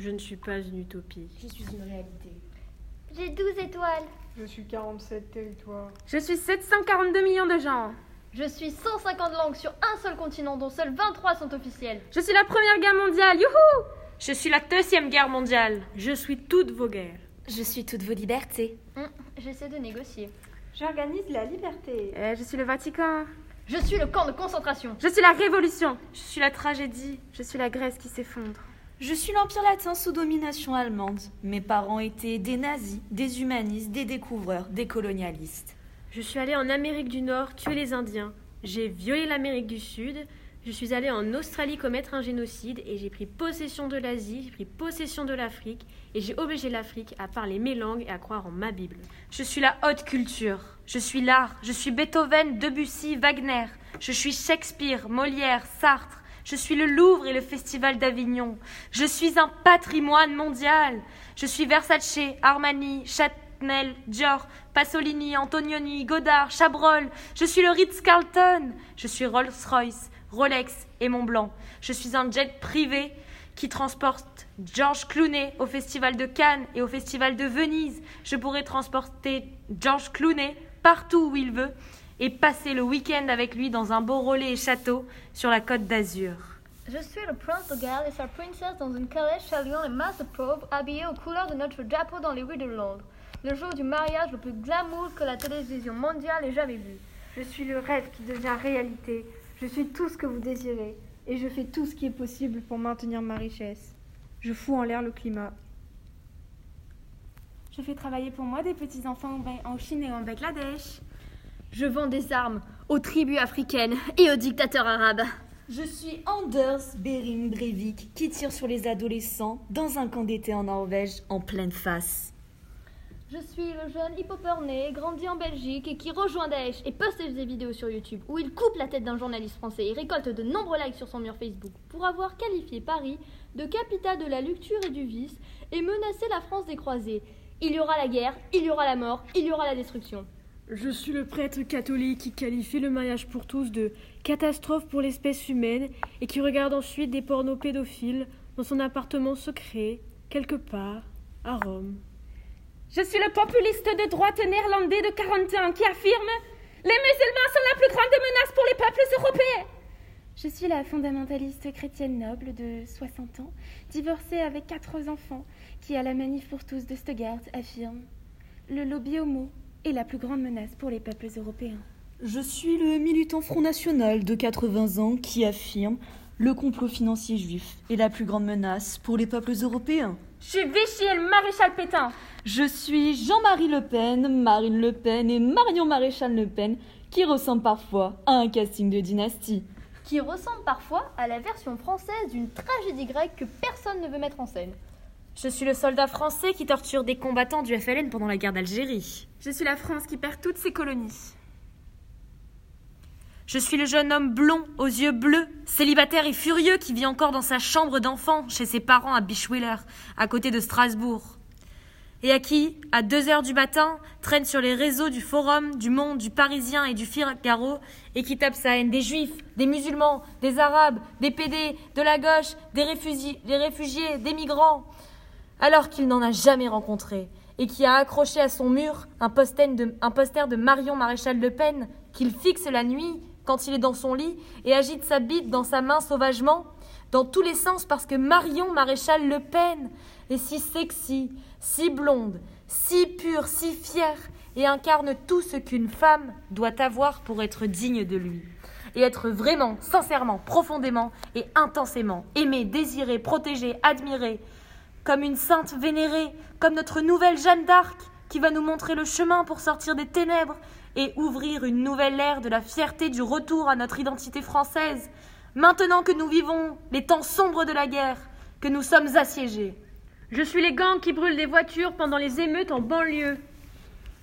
Je ne suis pas une utopie. Je suis une réalité. J'ai 12 étoiles. Je suis 47 territoires. Je suis 742 millions de gens. Je suis 150 langues sur un seul continent dont seules 23 sont officielles. Je suis la première guerre mondiale, youhou Je suis la deuxième guerre mondiale. Je suis toutes vos guerres. Je suis toutes vos libertés. Hum, J'essaie de négocier. J'organise la liberté. Euh, Je suis le Vatican. Je suis le camp de concentration. Je suis la Révolution. Je suis la tragédie. Je suis la Grèce qui s'effondre. Je suis l'Empire latin sous domination allemande. Mes parents étaient des nazis, des humanistes, des découvreurs, des colonialistes. Je suis allée en Amérique du Nord tuer les Indiens. J'ai violé l'Amérique du Sud. Je suis allée en Australie commettre un génocide et j'ai pris possession de l'Asie, j'ai pris possession de l'Afrique et j'ai obligé l'Afrique à parler mes langues et à croire en ma Bible. Je suis la haute culture. Je suis l'art. Je suis Beethoven, Debussy, Wagner. Je suis Shakespeare, Molière, Sartre. Je suis le Louvre et le Festival d'Avignon. Je suis un patrimoine mondial. Je suis Versace, Armani, Chanel, Dior, Pasolini, Antonioni, Godard, Chabrol. Je suis le Ritz-Carlton. Je suis Rolls-Royce, Rolex et Montblanc. Je suis un jet privé qui transporte George Clooney au Festival de Cannes et au Festival de Venise. Je pourrais transporter George Clooney partout où il veut et passer le week-end avec lui dans un beau relais et château sur la côte d'Azur. Je suis le prince de Galles et sa princesse dans une calèche saluant les masses de pauvres habillés aux couleurs de notre drapeau dans les rues de Londres. Le jour du mariage le plus glamour que la télévision mondiale ait jamais vu. Je suis le rêve qui devient réalité. Je suis tout ce que vous désirez. Et je fais tout ce qui est possible pour maintenir ma richesse. Je fous en l'air le climat. Je fais travailler pour moi des petits-enfants en Ba- en Chine et en Bangladesh. Je vends des armes aux tribus africaines et aux dictateurs arabes. Je suis Anders Behring Breivik qui tire sur les adolescents dans un camp d'été en Norvège en pleine face. Je suis le jeune hip-hopper né, grandi en Belgique et qui rejoint Daesh et poste des vidéos sur YouTube où il coupe la tête d'un journaliste français et récolte de nombreux likes sur son mur Facebook pour avoir qualifié Paris de capitale de la luxure et du vice et menacé la France des croisés. Il y aura la guerre, il y aura la mort, il y aura la destruction. Je suis le prêtre catholique qui qualifie le mariage pour tous de catastrophe pour l'espèce humaine et qui regarde ensuite des pornos pédophiles dans son appartement secret, quelque part, à Rome. Je suis le populiste de droite néerlandais de 41 qui affirme Les musulmans sont la plus grande menace pour les peuples européens. Je suis la fondamentaliste chrétienne noble de 60 ans, divorcée avec quatre enfants, qui à la manif pour tous de Stuttgart affirme Le lobby homo est la plus grande menace pour les peuples européens. Je suis le militant Front National de 80 ans qui affirme le complot financier juif est la plus grande menace pour les peuples européens. Je suis Vichy et le maréchal Pétain. Je suis Jean-Marie Le Pen, Marine Le Pen et Marion Maréchal Le Pen qui ressemblent parfois à un casting de dynastie. Qui ressemble parfois à la version française d'une tragédie grecque que personne ne veut mettre en scène. Je suis le soldat français qui torture des combattants du FLN pendant la guerre d'Algérie. Je suis la France qui perd toutes ses colonies. Je suis le jeune homme blond, aux yeux bleus, célibataire et furieux qui vit encore dans sa chambre d'enfant chez ses parents à Bischwiller, à côté de Strasbourg. Et à qui, à deux heures du matin, traîne sur les réseaux du Forum, du Monde, du Parisien et du Figaro et qui tape sa haine des Juifs, des musulmans, des Arabes, des PD, de la gauche, des réfugiés, des, réfugiés, des migrants, alors qu'il n'en a jamais rencontré et qui a accroché à son mur un poster de, de Marion Maréchal Le Pen qu'il fixe la nuit quand il est dans son lit et agite sa bite dans sa main sauvagement, dans tous les sens parce que Marion Maréchal Le Pen est si sexy, si blonde, si pure, si fière et incarne tout ce qu'une femme doit avoir pour être digne de lui. Et être vraiment, sincèrement, profondément et intensément aimée, désirée, protégée, admirée, comme une sainte vénérée, comme notre nouvelle Jeanne d'Arc, qui va nous montrer le chemin pour sortir des ténèbres et ouvrir une nouvelle ère de la fierté du retour à notre identité française, maintenant que nous vivons les temps sombres de la guerre, que nous sommes assiégés. Je suis les gangs qui brûlent des voitures pendant les émeutes en banlieue.